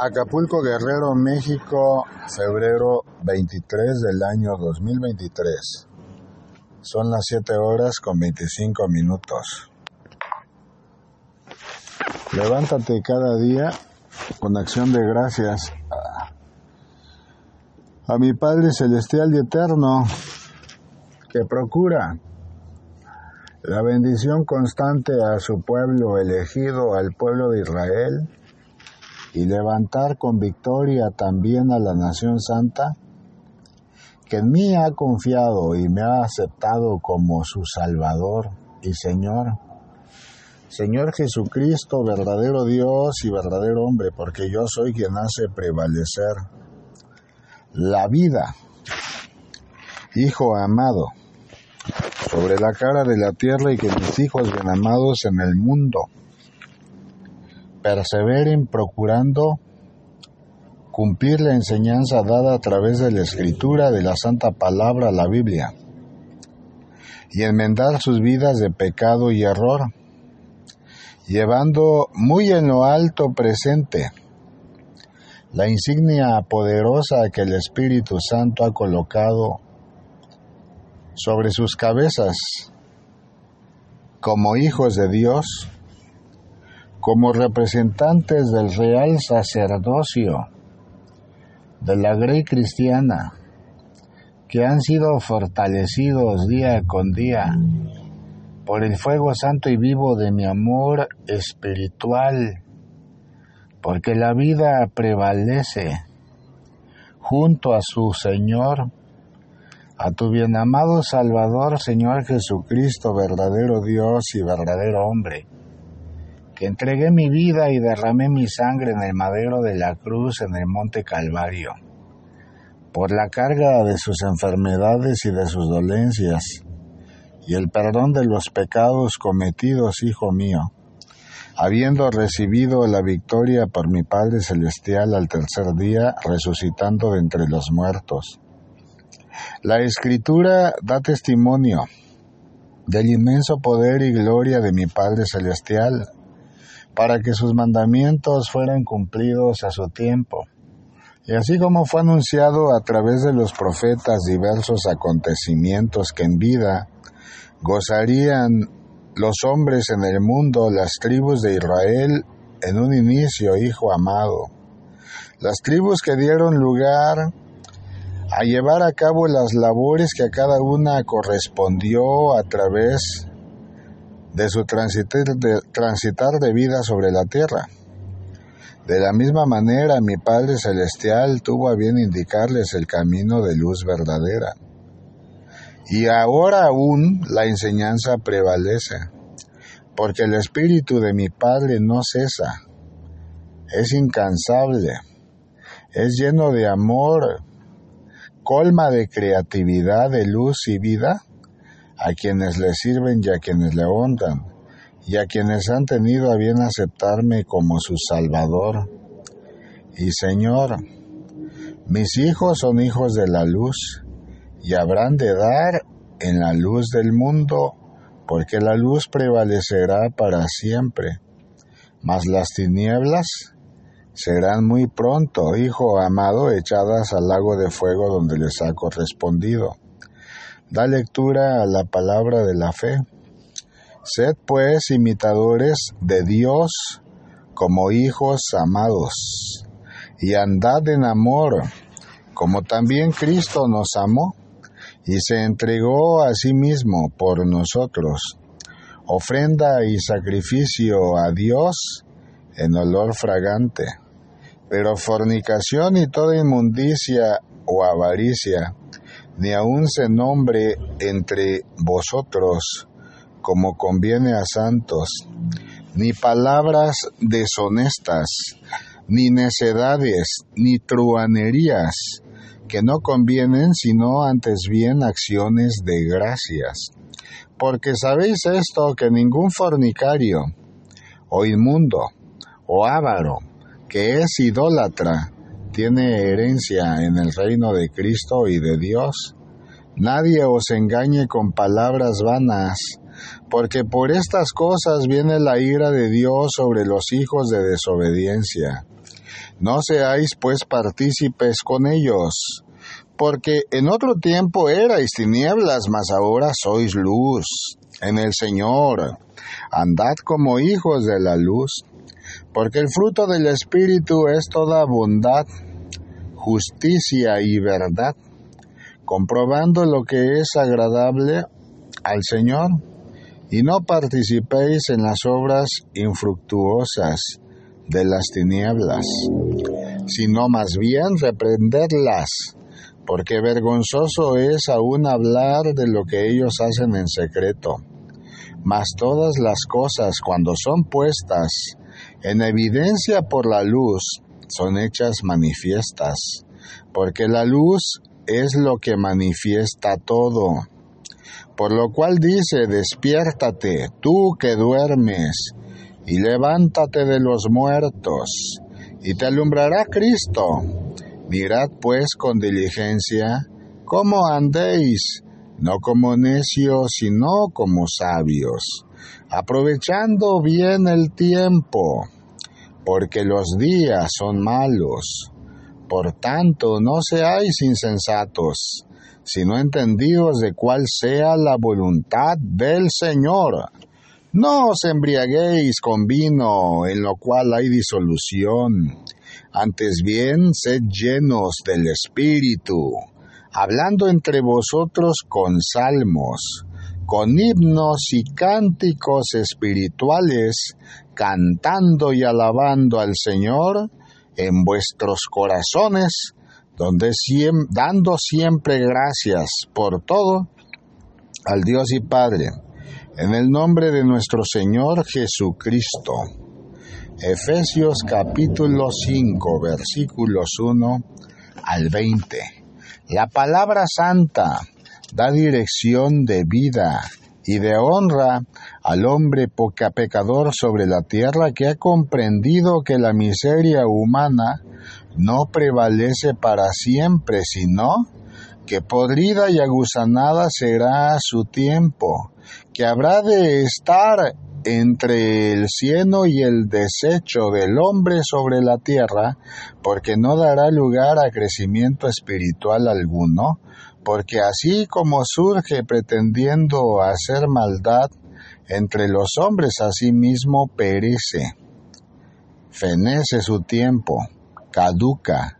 Acapulco Guerrero, México, febrero 23 del año 2023. Son las 7 horas con 25 minutos. Levántate cada día con acción de gracias a mi Padre Celestial y Eterno, que procura la bendición constante a su pueblo elegido, al pueblo de Israel, y levantar con victoria también a la nación santa, que en mí ha confiado y me ha aceptado como su Salvador y Señor. Señor Jesucristo, verdadero Dios y verdadero hombre, porque yo soy quien hace prevalecer la vida. Hijo amado, sobre la cara de la tierra y que mis hijos bien amados en el mundo perseveren procurando cumplir la enseñanza dada a través de la escritura de la Santa Palabra, la Biblia, y enmendar sus vidas de pecado y error, llevando muy en lo alto presente la insignia poderosa que el Espíritu Santo ha colocado sobre sus cabezas como hijos de Dios, como representantes del real sacerdocio de la Grey Cristiana, que han sido fortalecidos día con día por el fuego santo y vivo de mi amor espiritual, porque la vida prevalece junto a su Señor, a tu bien amado Salvador, Señor Jesucristo, verdadero Dios y verdadero hombre que entregué mi vida y derramé mi sangre en el madero de la cruz en el monte Calvario, por la carga de sus enfermedades y de sus dolencias, y el perdón de los pecados cometidos, Hijo mío, habiendo recibido la victoria por mi Padre Celestial al tercer día, resucitando de entre los muertos. La Escritura da testimonio del inmenso poder y gloria de mi Padre Celestial, para que sus mandamientos fueran cumplidos a su tiempo. Y así como fue anunciado a través de los profetas diversos acontecimientos que en vida gozarían los hombres en el mundo, las tribus de Israel en un inicio, hijo amado. Las tribus que dieron lugar a llevar a cabo las labores que a cada una correspondió a través de su transitar de, transitar de vida sobre la tierra. De la misma manera, mi Padre Celestial tuvo a bien indicarles el camino de luz verdadera. Y ahora aún la enseñanza prevalece, porque el Espíritu de mi Padre no cesa, es incansable, es lleno de amor, colma de creatividad, de luz y vida, a quienes le sirven y a quienes le honran, y a quienes han tenido a bien aceptarme como su Salvador. Y Señor, mis hijos son hijos de la luz, y habrán de dar en la luz del mundo, porque la luz prevalecerá para siempre. Mas las tinieblas serán muy pronto, Hijo amado, echadas al lago de fuego donde les ha correspondido. Da lectura a la palabra de la fe. Sed pues imitadores de Dios como hijos amados, y andad en amor, como también Cristo nos amó y se entregó a sí mismo por nosotros, ofrenda y sacrificio a Dios en olor fragante. Pero fornicación y toda inmundicia o avaricia, ni aun se nombre entre vosotros como conviene a santos, ni palabras deshonestas, ni necedades, ni truanerías, que no convienen, sino antes bien acciones de gracias. Porque sabéis esto, que ningún fornicario, o inmundo, o avaro, que es idólatra, tiene herencia en el reino de Cristo y de Dios. Nadie os engañe con palabras vanas, porque por estas cosas viene la ira de Dios sobre los hijos de desobediencia, No seáis pues partícipes con ellos, porque en otro tiempo erais tinieblas, mas ahora sois luz en el Señor. Andad como hijos de la luz, porque el fruto del Espíritu es toda bondad, justicia y verdad, comprobando lo que es agradable al Señor, y no participéis en las obras infructuosas de las tinieblas, sino más bien reprenderlas, porque vergonzoso es aún hablar de lo que ellos hacen en secreto. Mas todas las cosas, cuando son puestas en evidencia por la luz, son hechas manifiestas, porque la luz es lo que manifiesta todo. Por lo cual dice, despiértate, tú que duermes, y levántate de los muertos, y te alumbrará Cristo. Mirad pues con diligencia cómo andéis, no como necios, sino como sabios, aprovechando bien el tiempo, porque los días son malos. Por tanto, no seáis insensatos, sino entendidos de cuál sea la voluntad del Señor. No os embriaguéis con vino, en lo cual hay disolución. Antes bien, sed llenos del Espíritu, hablando entre vosotros con salmos, con himnos y cánticos espirituales, cantando y alabando al Señor en vuestros corazones, donde dando siempre gracias por todo al Dios y Padre, en el nombre de nuestro Señor Jesucristo. Efesios capítulo 5 versículos 1 al 20. La palabra santa da dirección de vida y de honra al hombre poca pecador sobre la tierra que ha comprendido que la miseria humana no prevalece para siempre, sino que podrida y aguzanada será su tiempo, que habrá de estar entre el cieno y el desecho del hombre sobre la tierra, porque no dará lugar a crecimiento espiritual alguno, porque así como surge pretendiendo hacer maldad entre los hombres, asimismo perece, fenece su tiempo, caduca,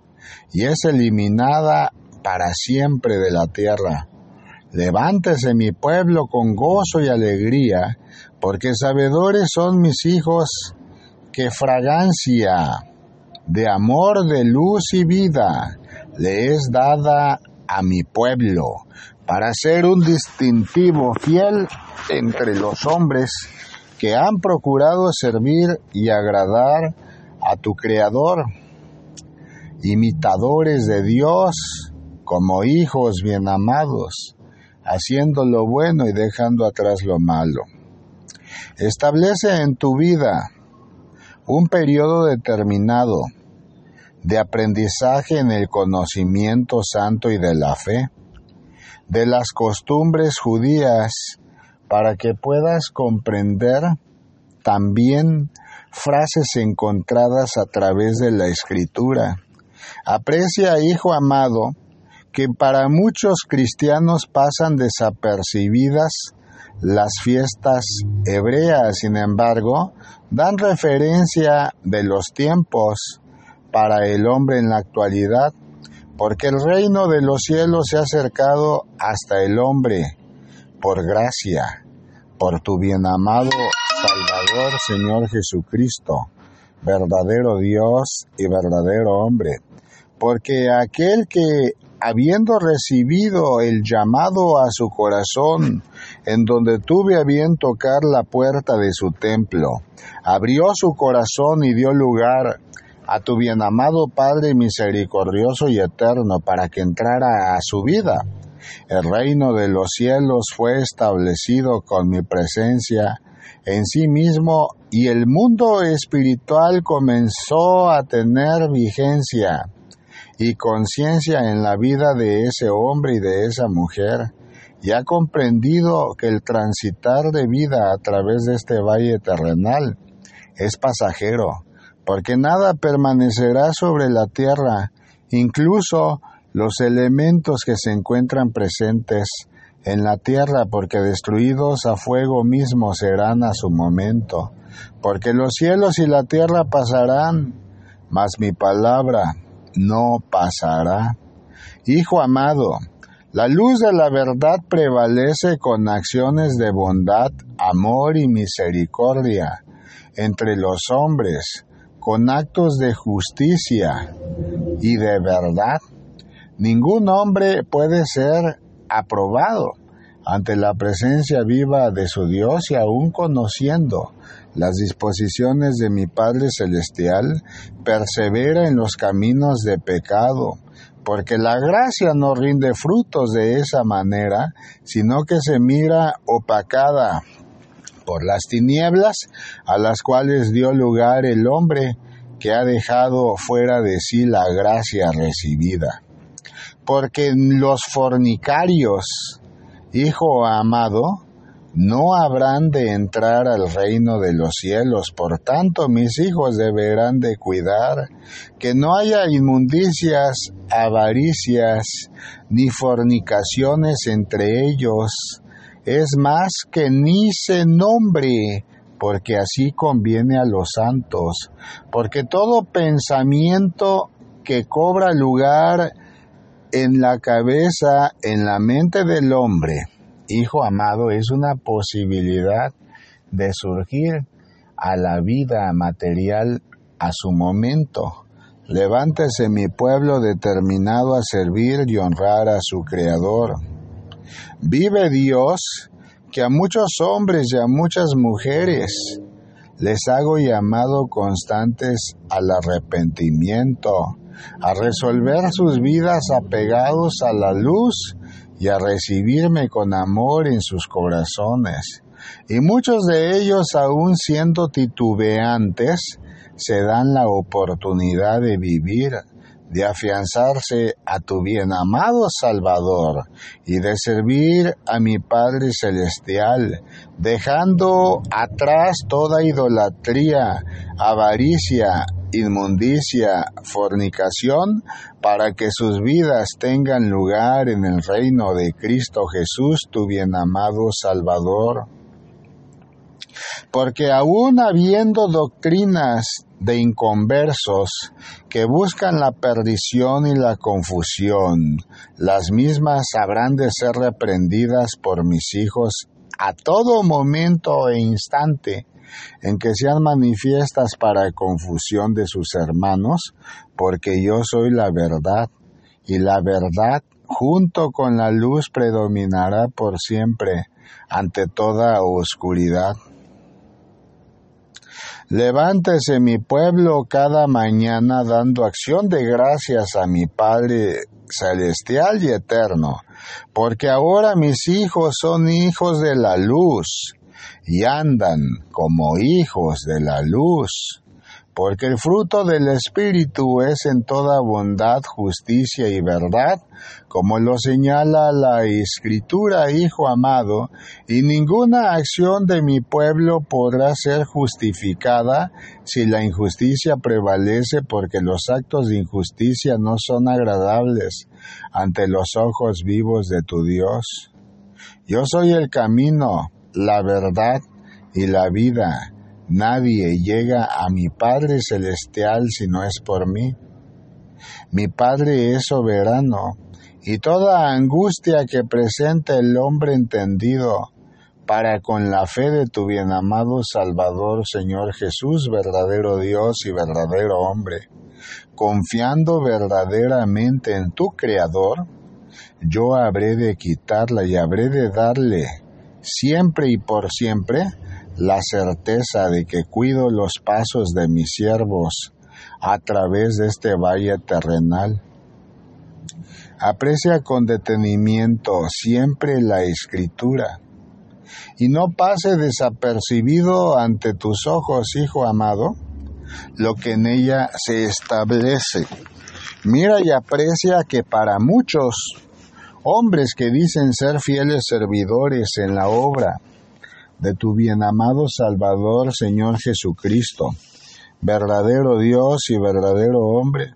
y es eliminada para siempre de la tierra. Levántese mi pueblo con gozo y alegría, porque sabedores son mis hijos que fragancia de amor, de luz y vida le es dada a mi pueblo, para ser un distintivo fiel entre los hombres que han procurado servir y agradar a tu Creador, imitadores de Dios como hijos bien amados, haciendo lo bueno y dejando atrás lo malo. Establece en tu vida un periodo determinado de aprendizaje en el conocimiento santo y de la fe, de las costumbres judías, para que puedas comprender también frases encontradas a través de la escritura. Aprecia, hijo amado, que para muchos cristianos pasan desapercibidas las fiestas hebreas, sin embargo, dan referencia de los tiempos para el hombre en la actualidad, porque el reino de los cielos se ha acercado hasta el hombre, por gracia, por tu bien amado Salvador Señor Jesucristo, verdadero Dios y verdadero hombre, porque aquel que habiendo recibido el llamado a su corazón, en donde tuve a bien tocar la puerta de su templo, abrió su corazón y dio lugar a tu bien amado Padre misericordioso y eterno para que entrara a su vida. El reino de los cielos fue establecido con mi presencia en sí mismo y el mundo espiritual comenzó a tener vigencia y conciencia en la vida de ese hombre y de esa mujer, y ha comprendido que el transitar de vida a través de este valle terrenal es pasajero, porque nada permanecerá sobre la tierra, incluso los elementos que se encuentran presentes en la tierra, porque destruidos a fuego mismo serán a su momento, porque los cielos y la tierra pasarán, mas mi palabra no pasará. Hijo amado, la luz de la verdad prevalece con acciones de bondad, amor y misericordia entre los hombres, con actos de justicia y de verdad. Ningún hombre puede ser aprobado ante la presencia viva de su Dios y aún conociendo las disposiciones de mi Padre Celestial, persevera en los caminos de pecado, porque la gracia no rinde frutos de esa manera, sino que se mira opacada por las tinieblas a las cuales dio lugar el hombre que ha dejado fuera de sí la gracia recibida. Porque los fornicarios, hijo amado, no habrán de entrar al reino de los cielos. Por tanto, mis hijos deberán de cuidar que no haya inmundicias, avaricias, ni fornicaciones entre ellos. Es más que ni se nombre, porque así conviene a los santos. Porque todo pensamiento que cobra lugar en la cabeza, en la mente del hombre, hijo amado, es una posibilidad de surgir a la vida material a su momento. Levántese mi pueblo determinado a servir y honrar a su Creador. Vive Dios, que a muchos hombres y a muchas mujeres les hago llamado constantes al arrepentimiento, a resolver sus vidas apegados a la luz y a recibirme con amor en sus corazones. Y muchos de ellos, aun siendo titubeantes, se dan la oportunidad de vivir, de afianzarse a tu bien amado Salvador y de servir a mi Padre Celestial, dejando atrás toda idolatría, avaricia, inmundicia, fornicación, para que sus vidas tengan lugar en el reino de Cristo Jesús, tu bien amado Salvador. Porque aún habiendo doctrinas de inconversos que buscan la perdición y la confusión, las mismas habrán de ser reprendidas por mis hijos a todo momento e instante, en que sean manifiestas para confusión de sus hermanos, porque yo soy la verdad, y la verdad junto con la luz predominará por siempre ante toda oscuridad. Levántese mi pueblo cada mañana dando acción de gracias a mi Padre celestial y eterno, porque ahora mis hijos son hijos de la luz y andan como hijos de la luz, porque el fruto del Espíritu es en toda bondad, justicia y verdad, como lo señala la Escritura, Hijo amado, y ninguna acción de mi pueblo podrá ser justificada si la injusticia prevalece, porque los actos de injusticia no son agradables ante los ojos vivos de tu Dios. Yo soy el camino, la verdad y la vida. Nadie llega a mi Padre Celestial si no es por mí. Mi Padre es soberano, y toda angustia que presenta el hombre entendido, para con la fe de tu bienamado Salvador Señor Jesús, verdadero Dios y verdadero hombre, confiando verdaderamente en tu Creador, yo habré de quitarla y habré de darle siempre y por siempre la certeza de que cuido los pasos de mis siervos a través de este valle terrenal. Aprecia con detenimiento siempre la escritura y no pase desapercibido ante tus ojos, hijo amado, lo que en ella se establece. Mira y aprecia que para muchos hombres que dicen ser fieles servidores en la obra de tu bien amado Salvador Señor Jesucristo, verdadero Dios y verdadero hombre,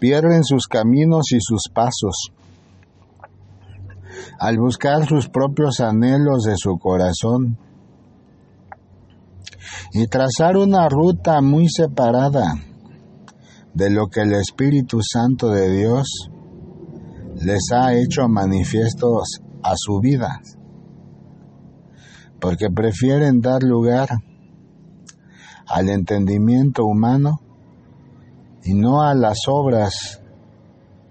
pierden sus caminos y sus pasos al buscar sus propios anhelos de su corazón y trazar una ruta muy separada de lo que el Espíritu Santo de Dios les ha hecho manifiestos a su vida, porque prefieren dar lugar al entendimiento humano y no a las obras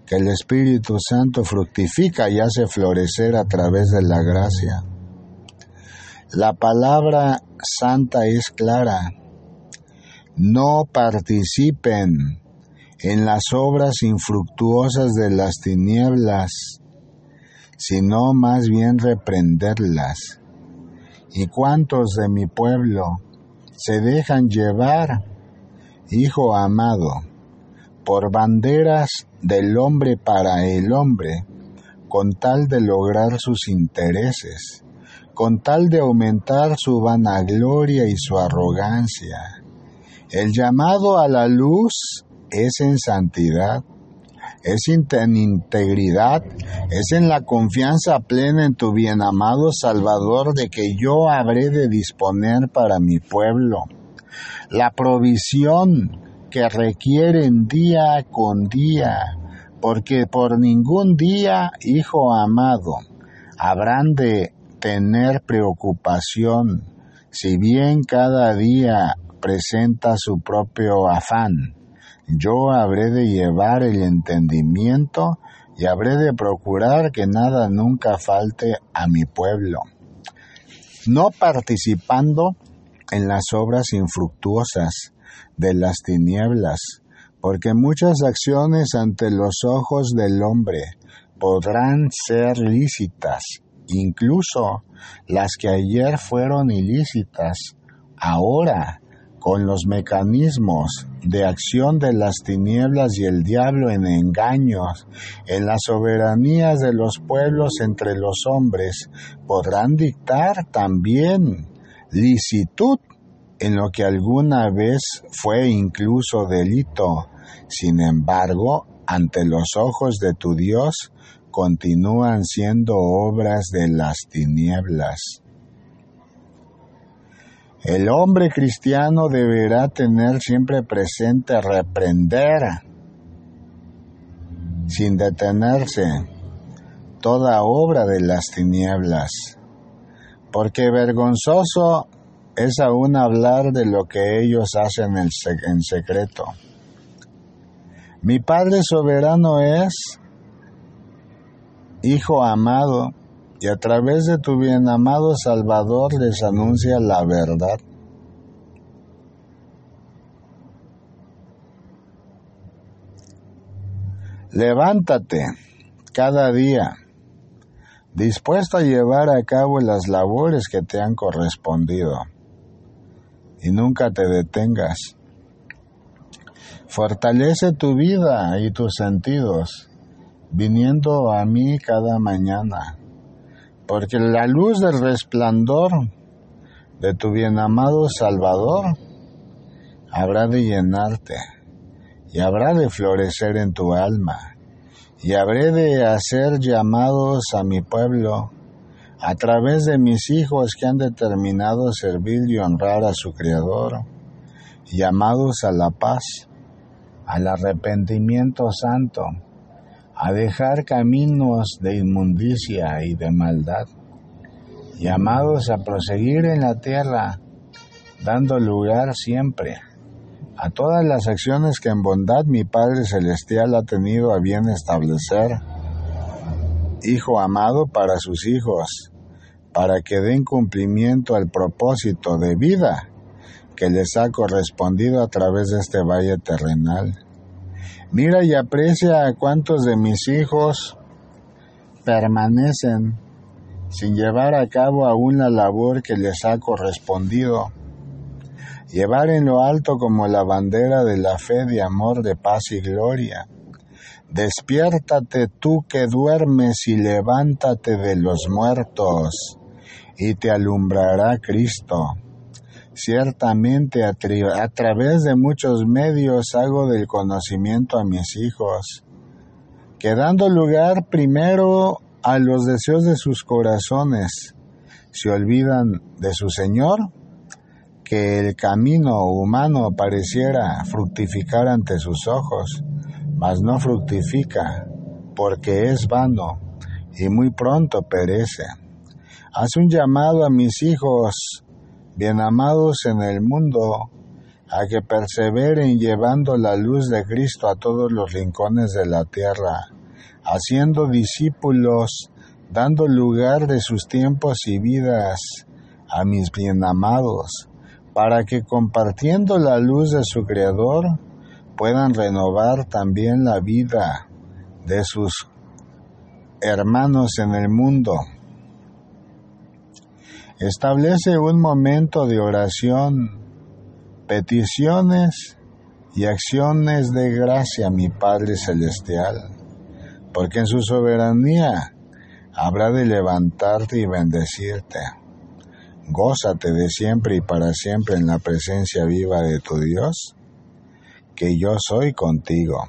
que el Espíritu Santo fructifica y hace florecer a través de la gracia. La palabra santa es clara. No participen en las obras infructuosas de las tinieblas, sino más bien reprenderlas. ¿Y cuántos de mi pueblo se dejan llevar, hijo amado, por banderas del hombre para el hombre, con tal de lograr sus intereses, con tal de aumentar su vanagloria y su arrogancia. El llamado a la luz es en santidad, es en integridad, es en la confianza plena en tu bien amado Salvador de que yo habré de disponer para mi pueblo. La provisión que requieren día con día, porque por ningún día, hijo amado, habrán de tener preocupación, si bien cada día presenta su propio afán. Yo habré de llevar el entendimiento y habré de procurar que nada nunca falte a mi pueblo. No participando en las obras infructuosas, de las tinieblas, porque muchas acciones ante los ojos del hombre podrán ser lícitas, incluso las que ayer fueron ilícitas, ahora con los mecanismos de acción de las tinieblas y el diablo en engaños, en las soberanías de los pueblos entre los hombres, podrán dictar también licitud en lo que alguna vez fue incluso delito. Sin embargo, ante los ojos de tu Dios, continúan siendo obras de las tinieblas. El hombre cristiano deberá tener siempre presente reprender sin detenerse toda obra de las tinieblas, porque vergonzoso es aún hablar de lo que ellos hacen en secreto. Mi Padre soberano es, Hijo amado, y a través de tu bien amado Salvador les anuncia la verdad. Levántate cada día, dispuesto a llevar a cabo las labores que te han correspondido y nunca te detengas. Fortalece tu vida y tus sentidos, viniendo a mí cada mañana, porque la luz del resplandor de tu bien amado Salvador habrá de llenarte y habrá de florecer en tu alma, y habré de hacer llamados a mi pueblo a través de mis hijos que han determinado servir y honrar a su Creador, llamados a la paz, al arrepentimiento santo, a dejar caminos de inmundicia y de maldad, llamados a proseguir en la tierra, dando lugar siempre a todas las acciones que en bondad mi Padre Celestial ha tenido a bien establecer, Hijo amado para sus hijos, para que den cumplimiento al propósito de vida que les ha correspondido a través de este valle terrenal. Mira y aprecia a cuántos de mis hijos permanecen sin llevar a cabo aún la labor que les ha correspondido. Llevar en lo alto como la bandera de la fe, de amor, de paz y gloria. Despiértate tú que duermes y levántate de los muertos y te alumbrará Cristo. Ciertamente a, través de muchos medios hago del conocimiento a mis hijos, que dando lugar primero a los deseos de sus corazones, se olvidan de su Señor, que el camino humano pareciera fructificar ante sus ojos, mas no fructifica, porque es vano y muy pronto perece. Haz un llamado a mis hijos, bien amados en el mundo, a que perseveren llevando la luz de Cristo a todos los rincones de la tierra, haciendo discípulos, dando lugar de sus tiempos y vidas a mis bien amados, para que compartiendo la luz de su Creador puedan renovar también la vida de sus hermanos en el mundo. Establece un momento de oración, peticiones y acciones de gracia, mi Padre Celestial, porque en su soberanía habrá de levantarte y bendecirte. Gózate de siempre y para siempre en la presencia viva de tu Dios, que yo soy contigo.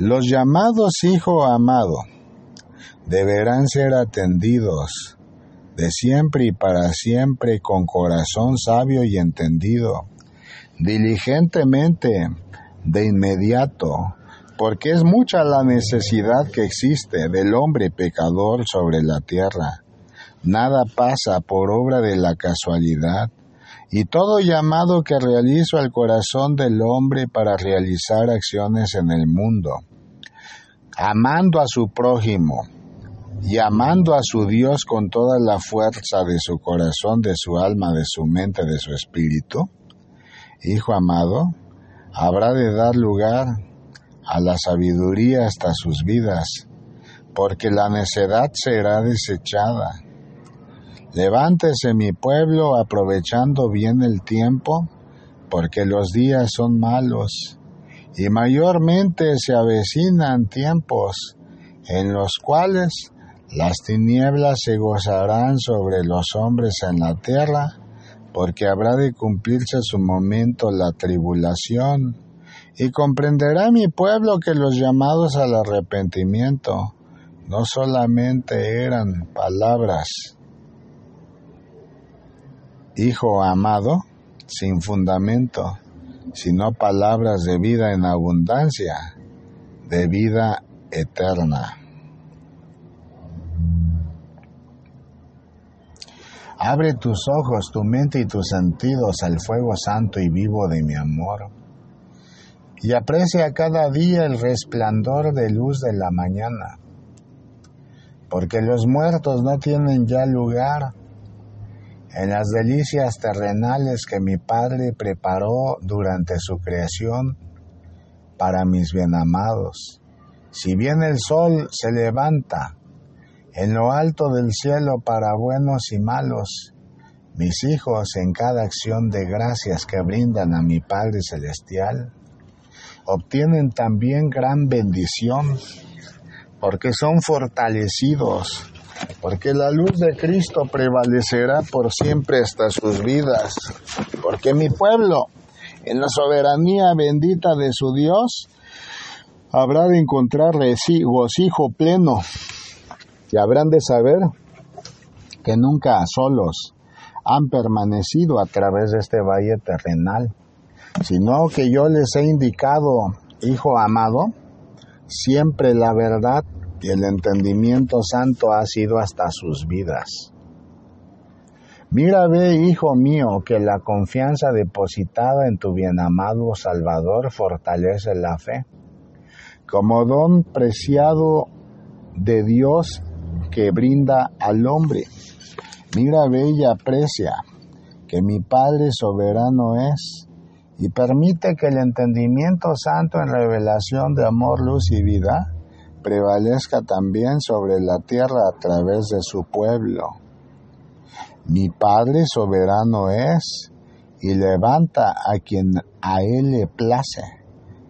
Los llamados Hijo amado deberán ser atendidos de siempre y para siempre con corazón sabio y entendido, diligentemente, de inmediato, porque es mucha la necesidad que existe del hombre pecador sobre la tierra. Nada pasa por obra de la casualidad, y todo llamado que realizo al corazón del hombre para realizar acciones en el mundo, amando a su prójimo, y amando a su Dios con toda la fuerza de su corazón, de su alma, de su mente, de su espíritu, Hijo amado, habrá de dar lugar a la sabiduría hasta sus vidas, porque la necedad será desechada. Levántese mi pueblo aprovechando bien el tiempo, porque los días son malos, y mayormente se avecinan tiempos en los cuales las tinieblas se gozarán sobre los hombres en la tierra, porque habrá de cumplirse su momento la tribulación y comprenderá mi pueblo que los llamados al arrepentimiento no solamente eran palabras, hijo amado, sin fundamento, sino palabras de vida en abundancia, de vida eterna. Abre tus ojos, tu mente y tus sentidos al fuego santo y vivo de mi amor y aprecia cada día el resplandor de luz de la mañana, porque los muertos no tienen ya lugar en las delicias terrenales que mi Padre preparó durante su creación para mis bienamados. Si bien el sol se levanta en lo alto del cielo para buenos y malos, mis hijos en cada acción de gracias que brindan a mi Padre Celestial, obtienen también gran bendición, porque son fortalecidos, porque la luz de Cristo prevalecerá por siempre hasta sus vidas, porque mi pueblo, en la soberanía bendita de su Dios, habrá de encontrar gocijo pleno y habrán de saber que nunca solos han permanecido a través de este valle terrenal sino que yo les he indicado, Hijo amado, siempre la verdad y el entendimiento santo ha sido hasta sus vidas. Mira, ve, hijo mío, que la confianza depositada en tu bienamado Salvador fortalece la fe, como don preciado de Dios que brinda al hombre. Mira, ve y aprecia que mi Padre soberano es y permite que el entendimiento santo en revelación de amor, luz y vida prevalezca también sobre la tierra a través de su pueblo. Mi Padre soberano es y levanta a quien a él le place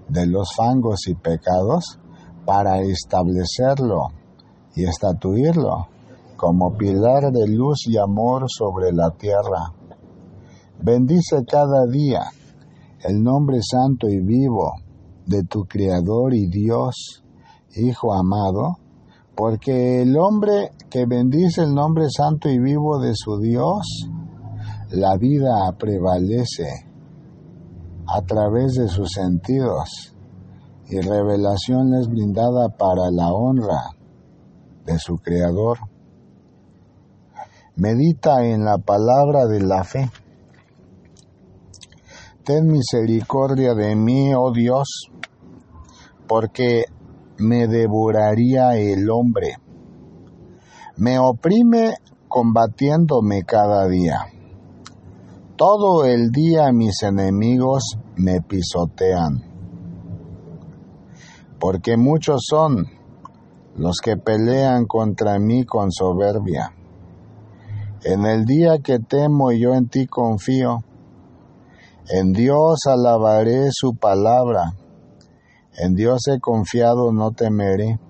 de los fangos y pecados para establecerlo y estatuirlo como pilar de luz y amor sobre la tierra. Bendice cada día el nombre santo y vivo de tu Creador y Dios, Hijo amado, porque el hombre que bendice el nombre santo y vivo de su Dios, la vida prevalece a través de sus sentidos y revelación es brindada para la honra de su Creador. Medita en la palabra de la fe. Ten misericordia de mí, oh Dios, porque me devoraría el hombre. Me oprime combatiéndome cada día. Todo el día mis enemigos me pisotean. Porque muchos son los que pelean contra mí con soberbia. En el día que temo yo en ti confío. En Dios alabaré su palabra en Dios he confiado, no temeré.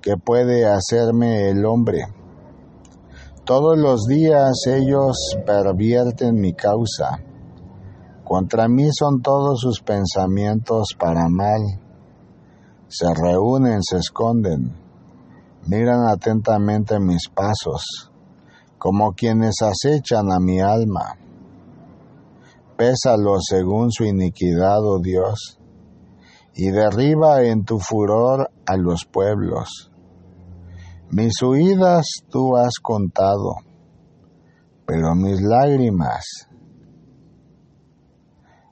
¿Qué puede hacerme el hombre? Todos los días ellos pervierten mi causa. Contra mí son todos sus pensamientos para mal. Se reúnen, se esconden, miran atentamente mis pasos, como quienes acechan a mi alma. Pésalo según su iniquidad, oh Dios y derriba en tu furor a los pueblos. Mis huidas tú has contado, pero mis lágrimas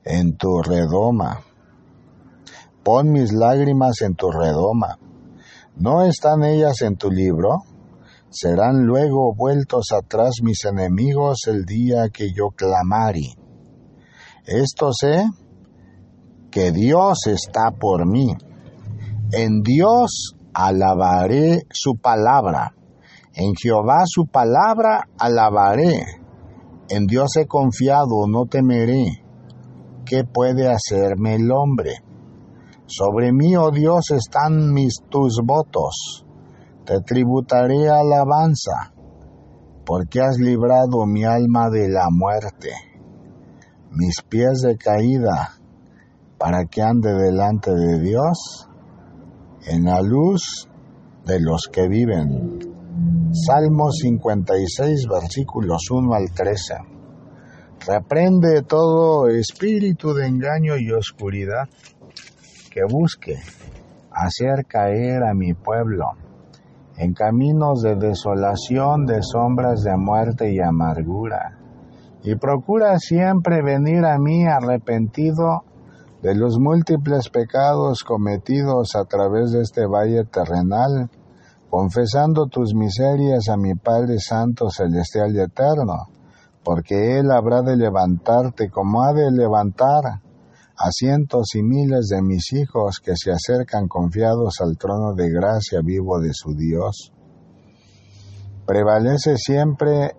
en tu redoma. Pon mis lágrimas en tu redoma. ¿No están ellas en tu libro? Serán luego vueltos atrás mis enemigos el día que yo clamare. Esto sé que Dios está por mí. En Dios alabaré su palabra. En Jehová su palabra alabaré. En Dios he confiado, no temeré. ¿Qué puede hacerme el hombre? Sobre mí, oh Dios, están mis tus votos. Te tributaré alabanza, porque has librado mi alma de la muerte, mis pies de caída para que ande delante de Dios en la luz de los que viven. Salmo 56, versículos 1 al 13. Reprende todo espíritu de engaño y oscuridad que busque hacer caer a mi pueblo en caminos de desolación, de sombras de muerte y amargura. Y procura siempre venir a mí arrepentido de los múltiples pecados cometidos a través de este valle terrenal, confesando tus miserias a mi Padre Santo, Celestial y Eterno, porque Él habrá de levantarte como ha de levantar a cientos y miles de mis hijos que se acercan confiados al trono de gracia vivo de su Dios. Prevalece siempre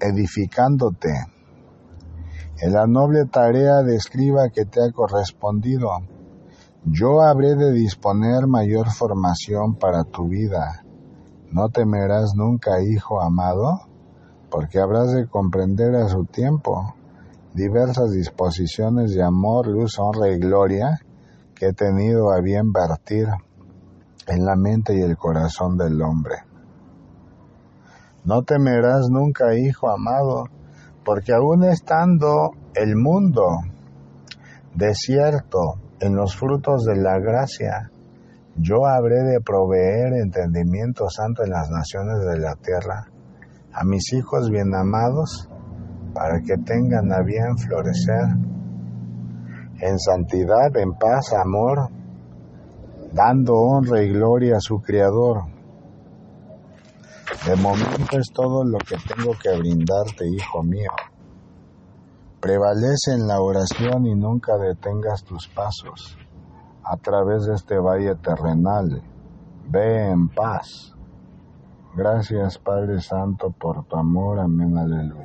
edificándote en la noble tarea de escriba que te ha correspondido. Yo habré de disponer mayor formación para tu vida. No temerás nunca, hijo amado, porque habrás de comprender a su tiempo diversas disposiciones de amor, luz, honra y gloria que he tenido a bien vertir en la mente y el corazón del hombre. No temerás nunca, hijo amado, porque aún estando el mundo desierto en los frutos de la gracia, yo habré de proveer entendimiento santo en las naciones de la tierra a mis hijos bien amados, para que tengan a bien florecer en santidad, en paz, amor, dando honra y gloria a su Creador. De momento es todo lo que tengo que brindarte, hijo mío. Prevalece en la oración y nunca detengas tus pasos a través de este valle terrenal. Ve en paz. Gracias Padre Santo por tu amor. Amén. Aleluya.